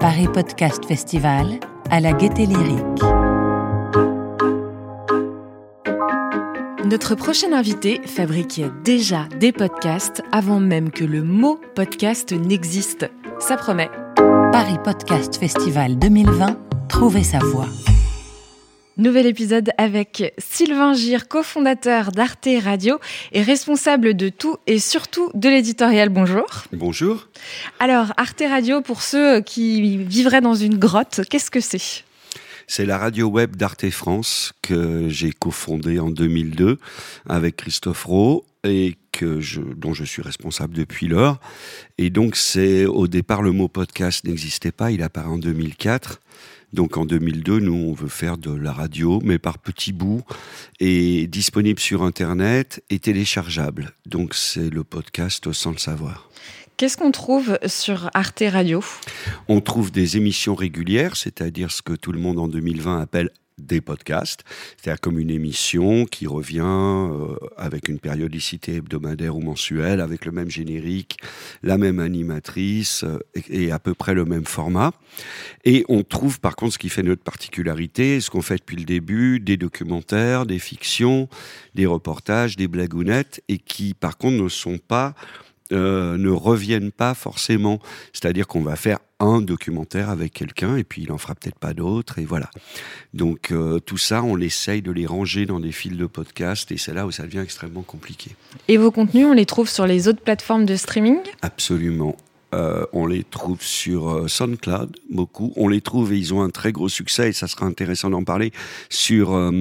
Paris Podcast Festival à la Gaieté Lyrique. Notre prochain invité fabriquait déjà des podcasts avant même que le mot podcast n'existe. Ça promet. Paris Podcast Festival 2020, trouvez sa voix. Nouvel épisode avec Sylvain Gire, cofondateur d'Arte Radio et responsable de tout et surtout de l'éditorial. Bonjour. Bonjour. Alors, Arte Radio, pour ceux qui vivraient dans une grotte, qu'est-ce que c'est? C'est la radio web d'Arte France que j'ai cofondée en 2002 avec Christophe Rowe et que je, dont je suis responsable depuis lors. Et donc, c'est au départ le mot podcast n'existait pas, il apparaît en 2004. Donc en 2002, nous, on veut faire de la radio, mais par petits bouts, et disponible sur Internet et téléchargeable. Donc c'est le podcast sans le savoir. Qu'est-ce qu'on trouve sur Arte Radio? On trouve des émissions régulières, c'est-à-dire ce que tout le monde en 2020 appelle des podcasts, c'est-à-dire comme une émission qui revient euh, avec une périodicité hebdomadaire ou mensuelle, avec le même générique, la même animatrice euh, et, à peu près le même format. Et on trouve par contre ce qui fait notre particularité, ce qu'on fait depuis le début, des documentaires, des fictions, des reportages, des blagounettes, et qui par contre ne sont pas euh, ne reviennent pas forcément. C'est-à-dire qu'on va faire un documentaire avec quelqu'un et puis il en fera peut-être pas d'autres et voilà. Donc euh, tout ça, on essaye de les ranger dans des fils de podcast et c'est là où ça devient extrêmement compliqué. Et vos contenus, on les trouve sur les autres plateformes de streaming? Absolument. Euh, on les trouve sur SoundCloud, beaucoup. On les trouve et ils ont un très gros succès, et ça sera intéressant d'en parler, sur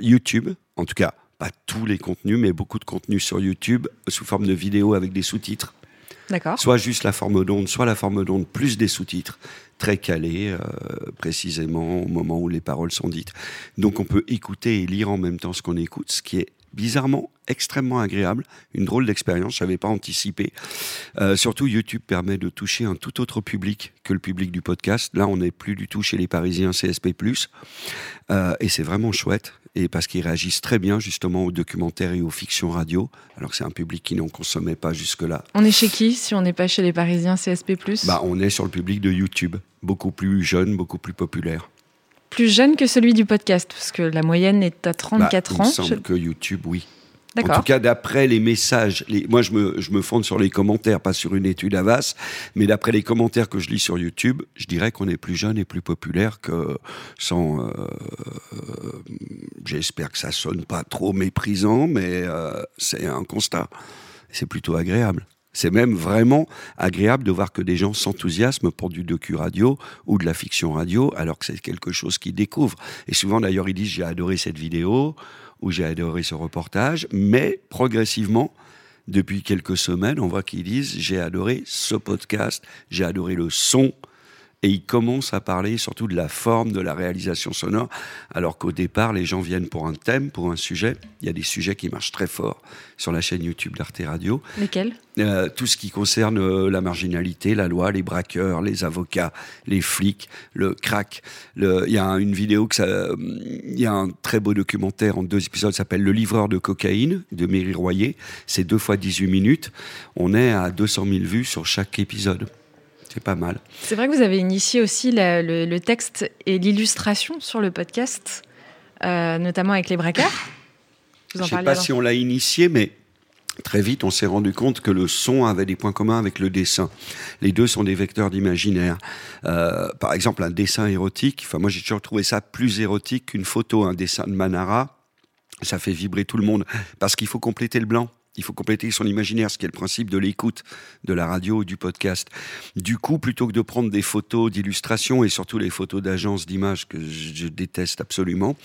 YouTube. En tout cas, pas tous les contenus, mais beaucoup de contenus sur YouTube sous forme de vidéo avec des sous-titres. D'accord. Soit juste la forme d'onde, soit la forme d'onde plus des sous-titres, très calés, euh, précisément au moment où les paroles sont dites. Donc on peut écouter et lire en même temps ce qu'on écoute, ce qui est bizarrement extrêmement agréable, une drôle d'expérience, je n'avais pas anticipé. Euh, surtout, YouTube permet de toucher un tout autre public que le public du podcast. Là, on n'est plus du tout chez les Parisiens CSP+, euh, et c'est vraiment chouette et parce qu'ils réagissent très bien justement aux documentaires et aux fictions radio, alors que c'est un public qui n'en consommait pas jusque-là. On est chez qui si on n'est pas chez les Parisiens CSP bah, On est sur le public de YouTube, beaucoup plus jeune, beaucoup plus populaire. Plus jeune que celui du podcast, parce que la moyenne est à 34 bah, ans. Il semble que YouTube, oui. En tout cas, d'après les messages, les, moi je me, je me fonde sur les commentaires, pas sur une étude Avas, mais d'après les commentaires que je lis sur YouTube, je dirais qu'on est plus jeune et plus populaire que sans. Euh, J'espère que ça sonne pas trop méprisant, mais euh, c'est un constat. C'est plutôt agréable. C'est même vraiment agréable de voir que des gens s'enthousiasment pour du docu-radio ou de la fiction radio, alors que c'est quelque chose qu'ils découvrent. Et souvent, d'ailleurs, ils disent J'ai adoré cette vidéo, où j'ai adoré ce reportage, mais progressivement, depuis quelques semaines, on voit qu'ils disent j'ai adoré ce podcast, j'ai adoré le son, et ils commencent à parler surtout de la forme, de la réalisation sonore, alors qu'au départ, les gens viennent pour un thème, pour un sujet. Il y a des sujets qui marchent très fort sur la chaîne YouTube d'Arte Radio. Lesquels? Euh, Tout ce qui concerne euh, la marginalité, la loi, les braqueurs, les avocats, les flics, le crack. Il y a une vidéo, euh, il y a un très beau documentaire en deux épisodes, s'appelle Le livreur de cocaïne de Méry Royer. C'est deux fois 18 minutes. On est à 200 000 vues sur chaque épisode. C'est pas mal. C'est vrai que vous avez initié aussi le, texte et l'illustration sur le podcast, euh, notamment avec les braqueurs. Je ne sais pas si on l'a initié, mais très vite, on s'est rendu compte que le son avait des points communs avec le dessin. Les deux sont des vecteurs d'imaginaire. Euh, par exemple, un dessin érotique, enfin, moi j'ai toujours trouvé ça plus érotique qu'une photo, un dessin de Manara. Ça fait vibrer tout le monde parce qu'il faut compléter le blanc. Il faut compléter son imaginaire, ce qui est le principe de l'écoute de la radio ou du podcast. Du coup, plutôt que de prendre des photos d'illustration et surtout les photos d'agence d'images que je déteste absolument,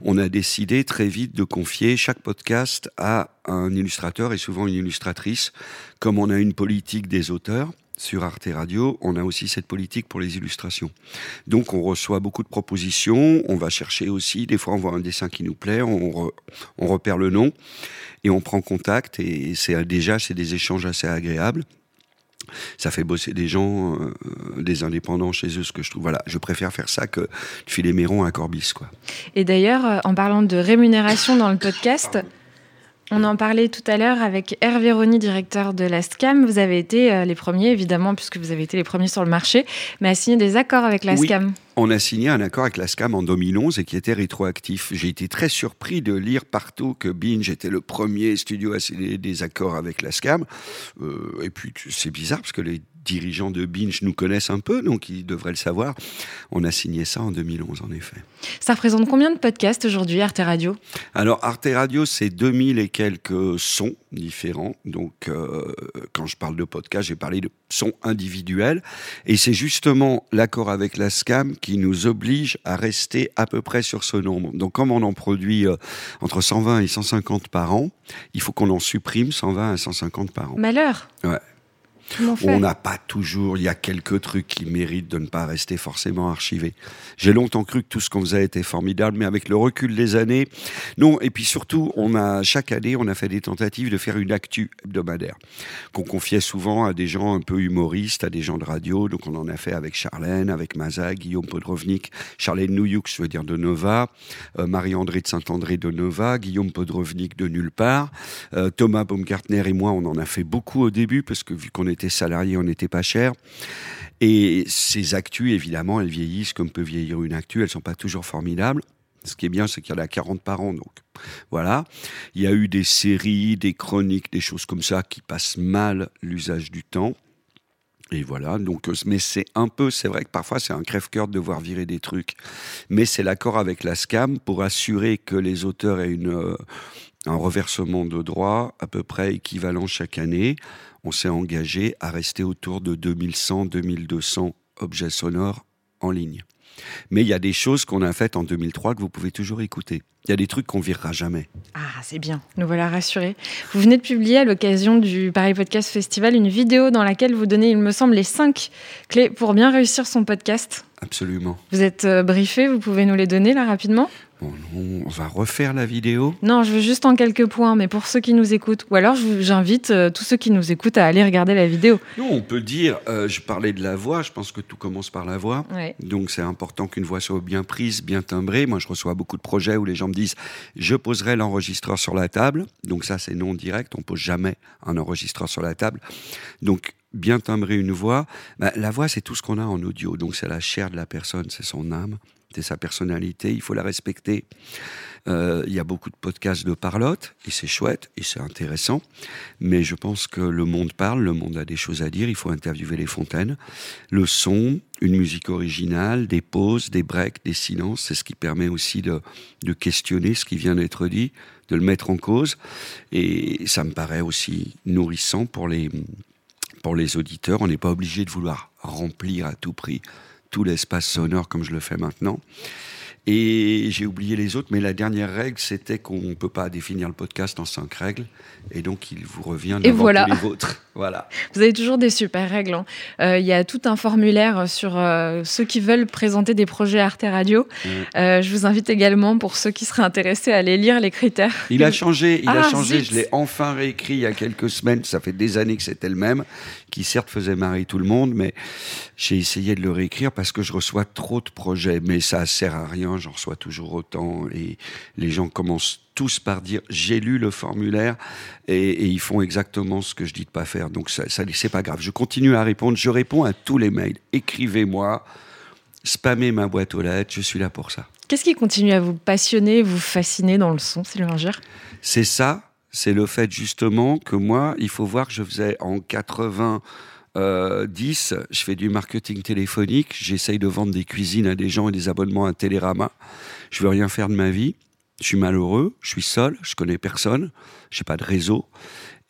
on a décidé très vite de confier chaque podcast à un illustrateur et souvent une illustratrice, comme on a une politique des auteurs sur Arte Radio, on a aussi cette politique pour les illustrations. Donc on reçoit beaucoup de propositions, on va chercher aussi, des fois on voit un dessin qui nous plaît, on, repère le nom et on prend contact et c'est déjà c'est des échanges assez agréables. ça fait bosser des gens, euh, des indépendants chez eux, ce que je trouve. Voilà, je préfère faire ça que de filer à Corbis, quoi. Et d'ailleurs, euh, en parlant de rémunération dans le podcast, on en parlait tout à l'heure avec Hervé Rony, directeur de la SCAM. Vous avez été euh, les premiers, évidemment, puisque vous avez été les premiers sur le marché, mais à signer des accords avec la SCAM. On a signé un accord avec la SCAM en 2011 et qui était rétroactif. J'ai été très surpris de lire partout que Binge était le premier studio à signer des accords avec la SCAM. Euh, et puis c'est bizarre parce que les dirigeants de Binge nous connaissent un peu, donc ils devraient le savoir. On a signé ça en 2011, en effet. Ça représente combien de podcasts aujourd'hui, Arte Radio? Alors, Arte Radio, c'est 2000 et quelques sons différents. Donc, euh, quand je parle de podcast, j'ai parlé de sons individuels. Et c'est justement l'accord avec la SCAM qui nous oblige à rester à peu près sur ce nombre. Donc, comme on en produit euh, entre 120 et 150 par an, il faut qu'on en supprime 120 à 150 par an. Malheur Ouais. On n'a pas toujours, il y a quelques trucs qui méritent de ne pas rester forcément archivés. J'ai longtemps cru que tout ce qu'on faisait était formidable, mais avec le recul des années, non. Et puis surtout, on a chaque année, on a fait des tentatives de faire une actu hebdomadaire qu'on confiait souvent à des gens un peu humoristes, à des gens de radio. Donc on en a fait avec Charlène, avec Maza, Guillaume Podrovnik, Charlène Nouyoux, je veux dire de Nova, euh, Marie-André de Saint-André de Nova, Guillaume Podrovnik de nulle part, euh, Thomas Baumgartner et moi, on en a fait beaucoup au début parce que vu qu'on était salariés, on n'était pas cher. Et ces actus, évidemment, elles vieillissent comme peut vieillir une actu. Elles sont pas toujours formidables. Ce qui est bien, c'est qu'il y en a 40 par an, donc voilà. Il y a eu des séries, des chroniques, des choses comme ça qui passent mal l'usage du temps. Et voilà, donc, euh, mais c'est un peu, c'est vrai que parfois c'est un crève-cœur de devoir virer des trucs, mais c'est l'accord avec la SCAM pour assurer que les auteurs aient une, euh, un reversement de droits à peu près équivalent chaque année on s'est engagé à rester autour de 2100-2200 objets sonores en ligne. Mais il y a des choses qu'on a faites en 2003 que vous pouvez toujours écouter. Il y a des trucs qu'on virera jamais. Ah, c'est bien, nous voilà rassurés. Vous venez de publier à l'occasion du Paris Podcast Festival une vidéo dans laquelle vous donnez, il me semble, les cinq clés pour bien réussir son podcast. Absolument. Vous êtes euh, briefé, vous pouvez nous les donner là rapidement? On va refaire la vidéo Non, je veux juste en quelques points, mais pour ceux qui nous écoutent. Ou alors, j'invite euh, tous ceux qui nous écoutent à aller regarder la vidéo. Non, on peut dire, euh, je parlais de la voix, je pense que tout commence par la voix. Donc, c'est important qu'une voix soit bien prise, bien timbrée. Moi, je reçois beaucoup de projets où les gens me disent, je poserai l'enregistreur sur la table. Donc, ça, c'est non direct. On pose jamais un enregistreur sur la table. Donc, bien timbrer une voix. Bah, la voix, c'est tout ce qu'on a en audio. Donc, c'est la chair de la personne, c'est son âme sa personnalité, il faut la respecter. Euh, il y a beaucoup de podcasts de parlotte, et c'est chouette, et c'est intéressant, mais je pense que le monde parle, le monde a des choses à dire, il faut interviewer les fontaines. Le son, une musique originale, des pauses, des breaks, des silences, c'est ce qui permet aussi de, de questionner ce qui vient d'être dit, de le mettre en cause, et ça me paraît aussi nourrissant pour les, pour les auditeurs. On n'est pas obligé de vouloir remplir à tout prix tout l'espace sonore comme je le fais maintenant. Et j'ai oublié les autres, mais la dernière règle, c'était qu'on ne peut pas définir le podcast en cinq règles. Et donc, il vous revient de voilà. les vôtres. Voilà. Vous avez toujours des super règles. Hein. Euh, il y a tout un formulaire sur euh, ceux qui veulent présenter des projets Arte Radio. Euh, je vous invite également, pour ceux qui seraient intéressés, à aller lire les critères. Il a changé, il a ah, changé. Je l'ai enfin réécrit il y a quelques semaines. Ça fait des années que c'était le même, qui certes faisait marrer tout le monde, mais j'ai essayé de le réécrire parce que je reçois trop de projets. Mais ça sert à rien, j'en reçois toujours autant. Et les gens commencent tous par dire j'ai lu le formulaire et, ils font exactement ce que je dis de pas faire. Donc ça, ça c'est pas grave. Je continue à répondre. Je réponds à tous les mails. Écrivez-moi, spammez ma boîte aux lettres. Je suis là pour ça. Qu'est-ce qui continue à vous passionner, vous fasciner dans le son, Sylvain Gire C'est ça. C'est le fait justement que moi, il faut voir que je faisais en 80 10, je fais du marketing téléphonique, j'essaye de vendre des cuisines à des gens et des abonnements à Télérama. Je veux rien faire de ma vie. Je suis malheureux, je suis seul, je connais personne, je n'ai pas de réseau.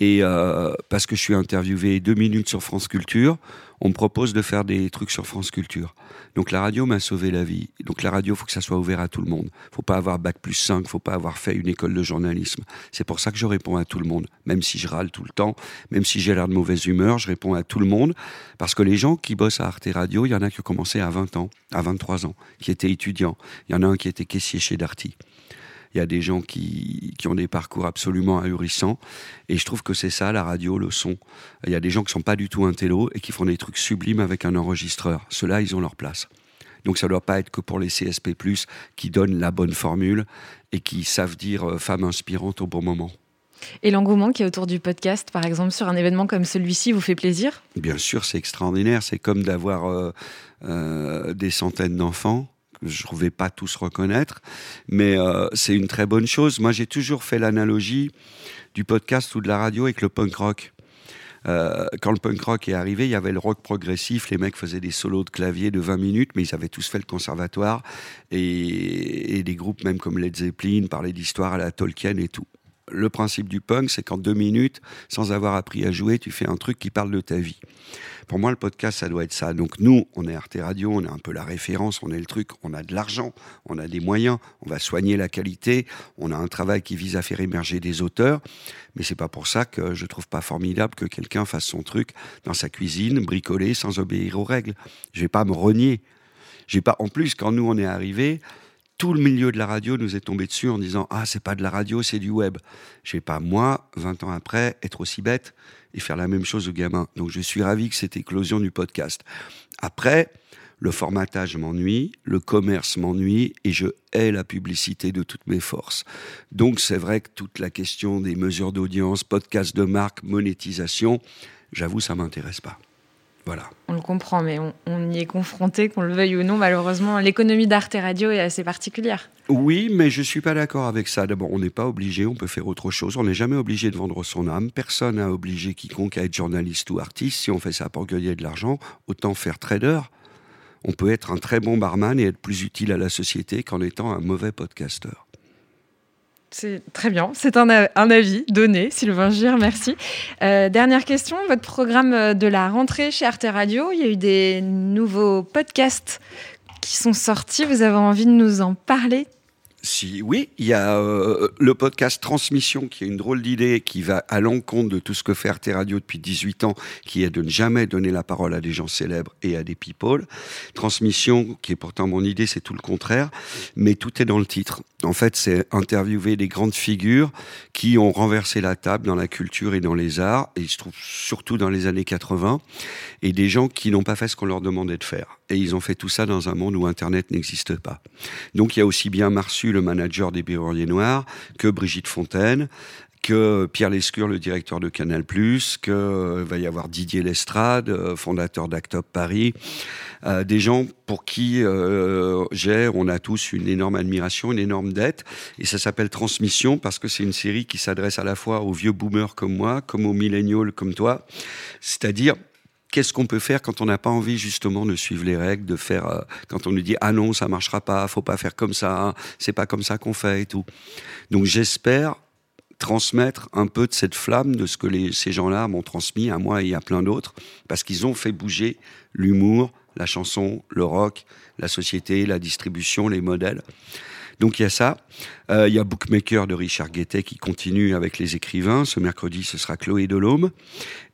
Et euh, parce que je suis interviewé deux minutes sur France Culture, on me propose de faire des trucs sur France Culture. Donc la radio m'a sauvé la vie. Donc la radio, faut que ça soit ouvert à tout le monde. Faut pas avoir bac plus 5, faut pas avoir fait une école de journalisme. C'est pour ça que je réponds à tout le monde, même si je râle tout le temps, même si j'ai l'air de mauvaise humeur, je réponds à tout le monde parce que les gens qui bossent à Arte Radio, il y en a qui ont commencé à 20 ans, à 23 ans, qui étaient étudiants. Il y en a un qui était caissier chez Darty. Il y a des gens qui, qui ont des parcours absolument ahurissants. Et je trouve que c'est ça, la radio, le son. Il y a des gens qui sont pas du tout intello et qui font des trucs sublimes avec un enregistreur. Ceux-là, ils ont leur place. Donc ça ne doit pas être que pour les CSP+, qui donnent la bonne formule et qui savent dire euh, femme inspirante au bon moment. Et l'engouement qui est autour du podcast, par exemple, sur un événement comme celui-ci, vous fait plaisir? Bien sûr, c'est extraordinaire. C'est comme d'avoir euh, euh, des centaines d'enfants. Je ne vais pas tous reconnaître, mais c'est une très bonne chose. Moi, j'ai toujours fait l'analogie du podcast ou de la radio avec le punk rock. Euh, quand le punk rock est arrivé, il y avait le rock progressif. Les mecs faisaient des solos de clavier de 20 minutes, mais ils avaient tous fait le conservatoire. Et, des groupes même comme Led Zeppelin parlaient d'histoire à la Tolkien et tout. Le principe du punk, c'est qu'en deux minutes, sans avoir appris à jouer, tu fais un truc qui parle de ta vie. Pour moi, le podcast, ça doit être ça. Donc nous, on est Arte Radio, on est un peu la référence, on est le truc, on a de l'argent, on a des moyens, on va soigner la qualité, on a un travail qui vise à faire émerger des auteurs. Mais c'est pas pour ça que je trouve pas formidable que quelqu'un fasse son truc dans sa cuisine, bricoler, sans obéir aux règles. Je vais pas me renier. J'ai pas. En plus, quand nous on est arrivé, tout le milieu de la radio nous est tombé dessus en disant ah c'est pas de la radio, c'est du web. Je vais pas moi, 20 ans après, être aussi bête et faire la même chose aux gamins. Donc je suis ravi que cette éclosion du podcast. Après, le formatage m'ennuie, le commerce m'ennuie et je hais la publicité de toutes mes forces. Donc c'est vrai que toute la question des mesures d'audience, podcast de marque, monétisation, j'avoue, ça m'intéresse pas. Voilà. On le comprend, mais on, y est confronté, qu'on le veuille ou non, malheureusement. L'économie d'Arte Radio est assez particulière. Oui, mais je ne suis pas d'accord avec ça. D'abord, on n'est pas obligé, on peut faire autre chose. On n'est jamais obligé de vendre son âme. Personne n'a obligé quiconque à être journaliste ou artiste. Si on fait ça pour gagner de l'argent, autant faire trader on peut être un très bon barman et être plus utile à la société qu'en étant un mauvais podcasteur. C'est très bien, c'est un, avis donné, Sylvain Gire, merci. Euh, dernière question, votre programme de la rentrée chez Arte Radio, il y a eu des nouveaux podcasts qui sont sortis, vous avez envie de nous en parler si oui, il y a euh, le podcast Transmission qui est une drôle d'idée qui va à l'encontre de tout ce que fait Arte Radio depuis 18 ans, qui est de ne jamais donner la parole à des gens célèbres et à des people. Transmission, qui est pourtant mon idée, c'est tout le contraire, mais tout est dans le titre. En fait, c'est interviewer des grandes figures qui ont renversé la table dans la culture et dans les arts, et je trouve surtout dans les années 80, et des gens qui n'ont pas fait ce qu'on leur demandait de faire. Et ils ont fait tout ça dans un monde où Internet n'existe pas. Donc il y a aussi bien Marsu, le manager des Biruriers Noirs, que Brigitte Fontaine, que Pierre Lescure, le directeur de Canal+, que euh, va y avoir Didier Lestrade, euh, fondateur d'Actop Paris, euh, des gens pour qui j'ai, on a tous une énorme admiration, une énorme dette, et ça s'appelle Transmission parce que c'est une série qui s'adresse à la fois aux vieux boomers comme moi, comme aux millennials comme toi, c'est-à-dire qu'est-ce qu'on peut faire quand on n'a pas envie justement de suivre les règles, de faire euh, quand on nous dit ah non ça marchera pas, faut pas faire comme ça, hein, c'est pas comme ça qu'on fait et tout. Donc j'espère transmettre un peu de cette flamme de ce que ces gens-là m'ont transmis à moi et à plein d'autres, parce qu'ils ont fait bouger l'humour, la chanson, le rock, la société, la distribution, les modèles. Donc il y a ça. Euh, il y a Bookmaker de Richard Guettet qui continue avec les écrivains. Ce mercredi, ce sera Chloé Delhomme.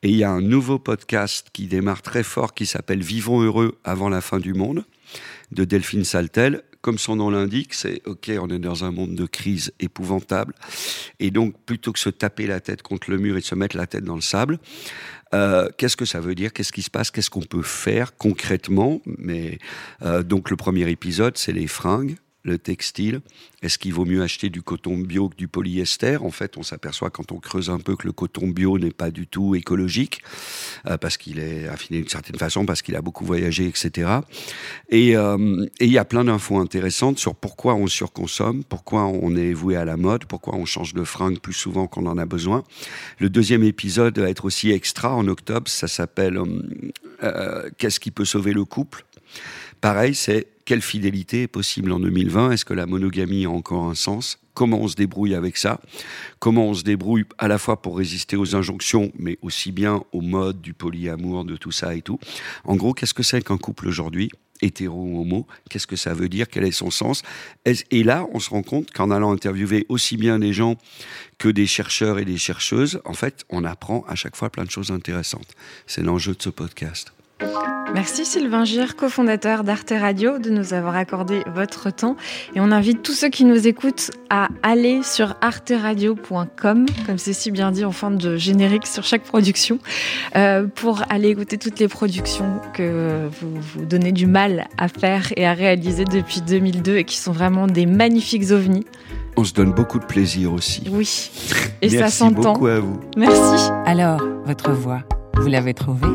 Et il y a un nouveau podcast qui démarre très fort qui s'appelle Vivons heureux avant la fin du monde de Delphine Saltel. Comme son nom l'indique, c'est OK, on est dans un monde de crise épouvantable. Et donc, plutôt que se taper la tête contre le mur et se mettre la tête dans le sable, euh, qu'est-ce que ça veut dire? Qu'est-ce qui se passe? Qu'est-ce qu'on peut faire concrètement? Mais euh, donc le premier épisode, c'est les fringues le textile Est-ce qu'il vaut mieux acheter du coton bio que du polyester? En fait, on s'aperçoit quand on creuse un peu que le coton bio n'est pas du tout écologique, euh, parce qu'il est affiné d'une certaine façon, parce qu'il a beaucoup voyagé, etc. Euh, et il y a plein d'infos intéressantes sur pourquoi on surconsomme, pourquoi on est voué à la mode, pourquoi on change de fringue plus souvent qu'on en a besoin. Le deuxième épisode va être aussi extra en octobre, ça s'appelle euh, Qu'est-ce qui peut sauver le couple? Pareil, c'est quelle fidélité est possible en 2020 Est-ce que la monogamie a encore un sens? Comment on se débrouille avec ça? Comment on se débrouille à la fois pour résister aux injonctions, mais aussi bien au mode du polyamour, de tout ça et tout? En gros, qu'est-ce que c'est qu'un couple aujourd'hui? Hétéro ou homo, qu'est-ce que ça veut dire, quel est son sens? Et là, on se rend compte qu'en allant interviewer aussi bien des gens que des chercheurs et des chercheuses, en fait, on apprend à chaque fois plein de choses intéressantes. C'est l'enjeu de ce podcast. Merci Sylvain Gire, cofondateur d'Arte Radio, de nous avoir accordé votre temps. Et on invite tous ceux qui nous écoutent à aller sur arteradio.com, comme c'est si bien dit en forme de générique sur chaque production, euh, pour aller écouter toutes les productions que vous vous donnez du mal à faire et à réaliser depuis 2002 et qui sont vraiment des magnifiques ovnis. On se donne beaucoup de plaisir aussi. Oui, et ça s'entend. Merci beaucoup à vous. Merci. Alors, votre voix, vous l'avez trouvée?